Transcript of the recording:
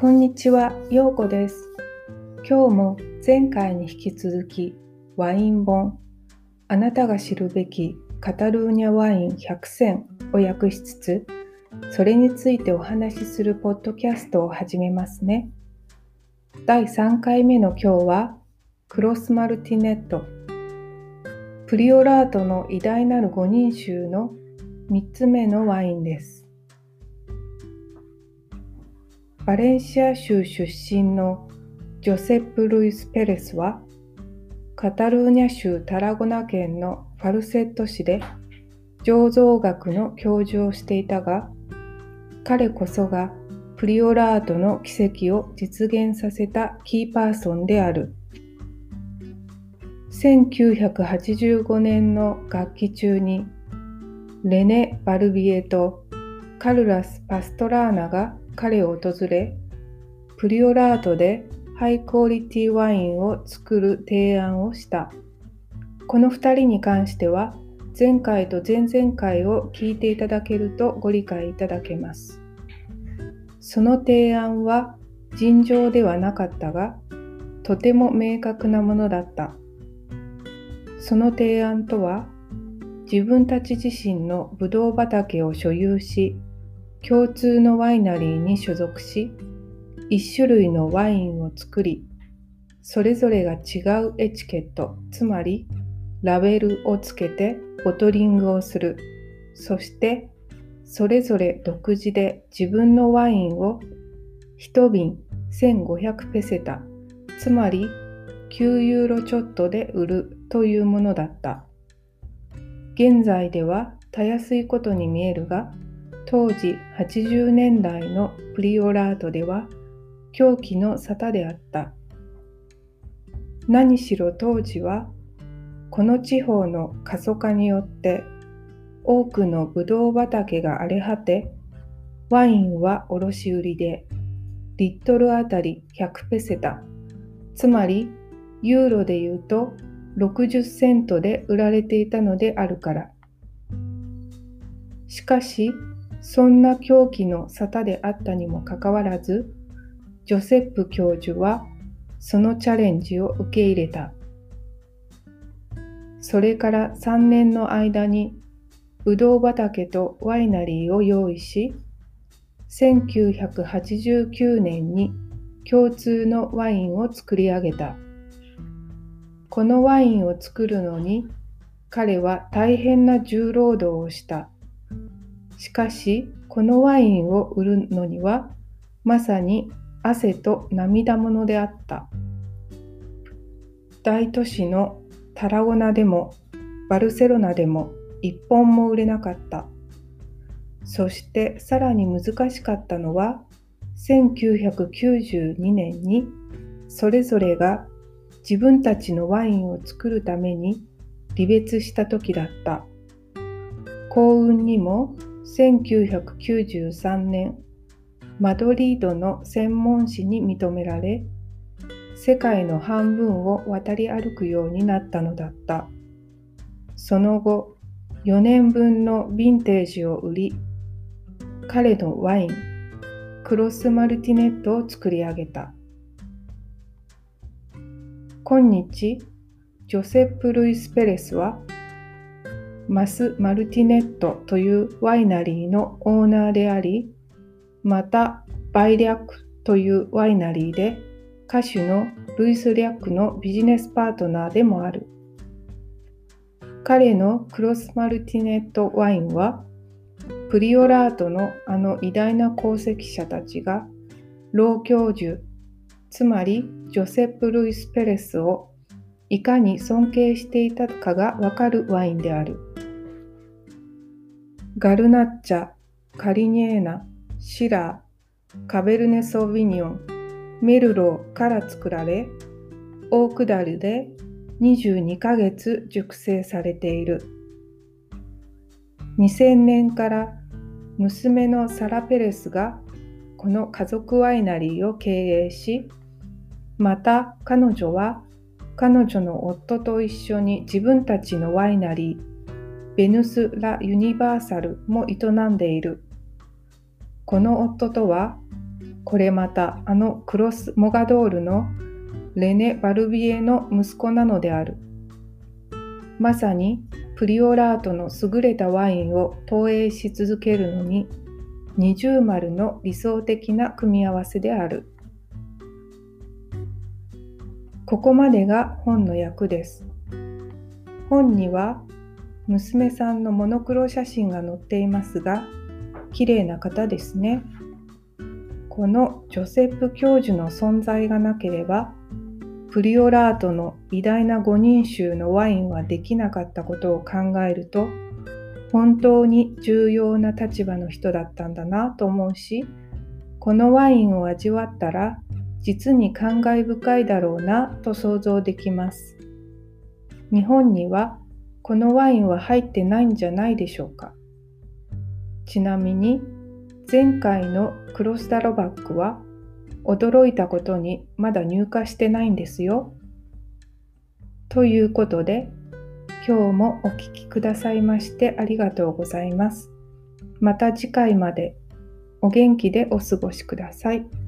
こんにちは、ようこです。今日も前回に引き続きワイン本あなたが知るべきカタルーニャワイン100選を訳しつつそれについてお話しするポッドキャストを始めますね。第3回目の今日はクロスマルティネットプリオラートの偉大なる5人衆の3つ目のワインです。バレンシア州出身のジョセップ・ルイス・ペレスはカタルーニャ州タラゴナ県のファルセット市で醸造学の教授をしていたが彼こそがプリオラートの奇跡を実現させたキーパーソンである。1985年の楽器中にレネ・バルビエとカルラス・パストラーナが彼を訪れプリオラートでハイクオリティワインを作る提案をした。この2人に関しては前回と前々回を聞いていただけるとご理解いただけます。その提案は尋常ではなかったがとても明確なものだった。その提案とは自分たち自身のブドウ畑を所有し共通のワイナリーに所属し1種類のワインを作りそれぞれが違うエチケットつまりラベルをつけてボトリングをするそしてそれぞれ独自で自分のワインを1瓶1500ペセタつまり9ユーロちょっとで売るというものだった。現在ではたやすいことに見えるが、当時80年代のプリオラートでは狂気の沙汰であった。何しろ当時はこの地方の過疎化によって多くのブドウ畑が荒れ果てワインは卸売りでリットルあたり100ペセタつまりユーロで言うと60セントで売られていたのであるから。しかし、そんな狂気の沙汰であったにもかかわらず、ジョセップ教授はそのチャレンジを受け入れた。それから3年の間にブドウ畑とワイナリーを用意し、1989年に共通のワインを作り上げた。このワインを作るのに彼は大変な重労働をした。しかしこのワインを売るのにはまさに汗と涙ものであった。大都市のタラゴナでもバルセロナでも一本も売れなかった。そしてさらに難しかったのは1992年にそれぞれが自分たちのワインを作るために離別した時だった。幸運にも1993年マドリードの専門誌に認められ世界の半分を渡り歩くようになったのだった。その後4年分のヴィンテージを売り彼のワインクロスマルティネットを作り上げた。今日、ジョセップ・ルイス・ペレスは、マス・マルティネットというワイナリーのオーナーであり、また、バイリャックというワイナリーで、歌手のルイス・リャックのビジネスパートナーでもある。彼のクロスマルティネットワインは、プリオラートのあの偉大な功績者たちが、老教授つまりジョセップ・ルイス・ペレスをいかに尊敬していたかがわかるワインである。ガルナッチャ、カリニエーナ、シラー、カベルネ・ソーヴィニオン、メルローから作られ、オークダルで22ヶ月熟成されている。2000年から娘のサラ・ペレスがこの家族ワイナリーを経営し、また彼女は彼女の夫と一緒に自分たちのワイナリーベヌス・ラ・ユニバーサルも営んでいる。この夫とはこれまたあのクロス・モガドールのレネ・バルビエの息子なのである。まさにプリオラートの優れたワインを投影し続けるのに二重丸の理想的な組み合わせである。ここまでが本の役です。本には娘さんのモノクロ写真が載っていますが、綺麗な方ですね。このジョセップ教授の存在がなければ、プリオラートの偉大な五人衆のワインはできなかったことを考えると、本当に重要な立場の人だったんだなと思うし、このワインを味わったら、実に感慨深いだろうなと想像できます。日本にはこのワインは入ってないんじゃないでしょうか。ちなみに前回のクロスダロバックは驚いたことにまだ入荷してないんですよ。ということで、今日もお聴きくださいましてありがとうございます。また次回までお元気でお過ごしください。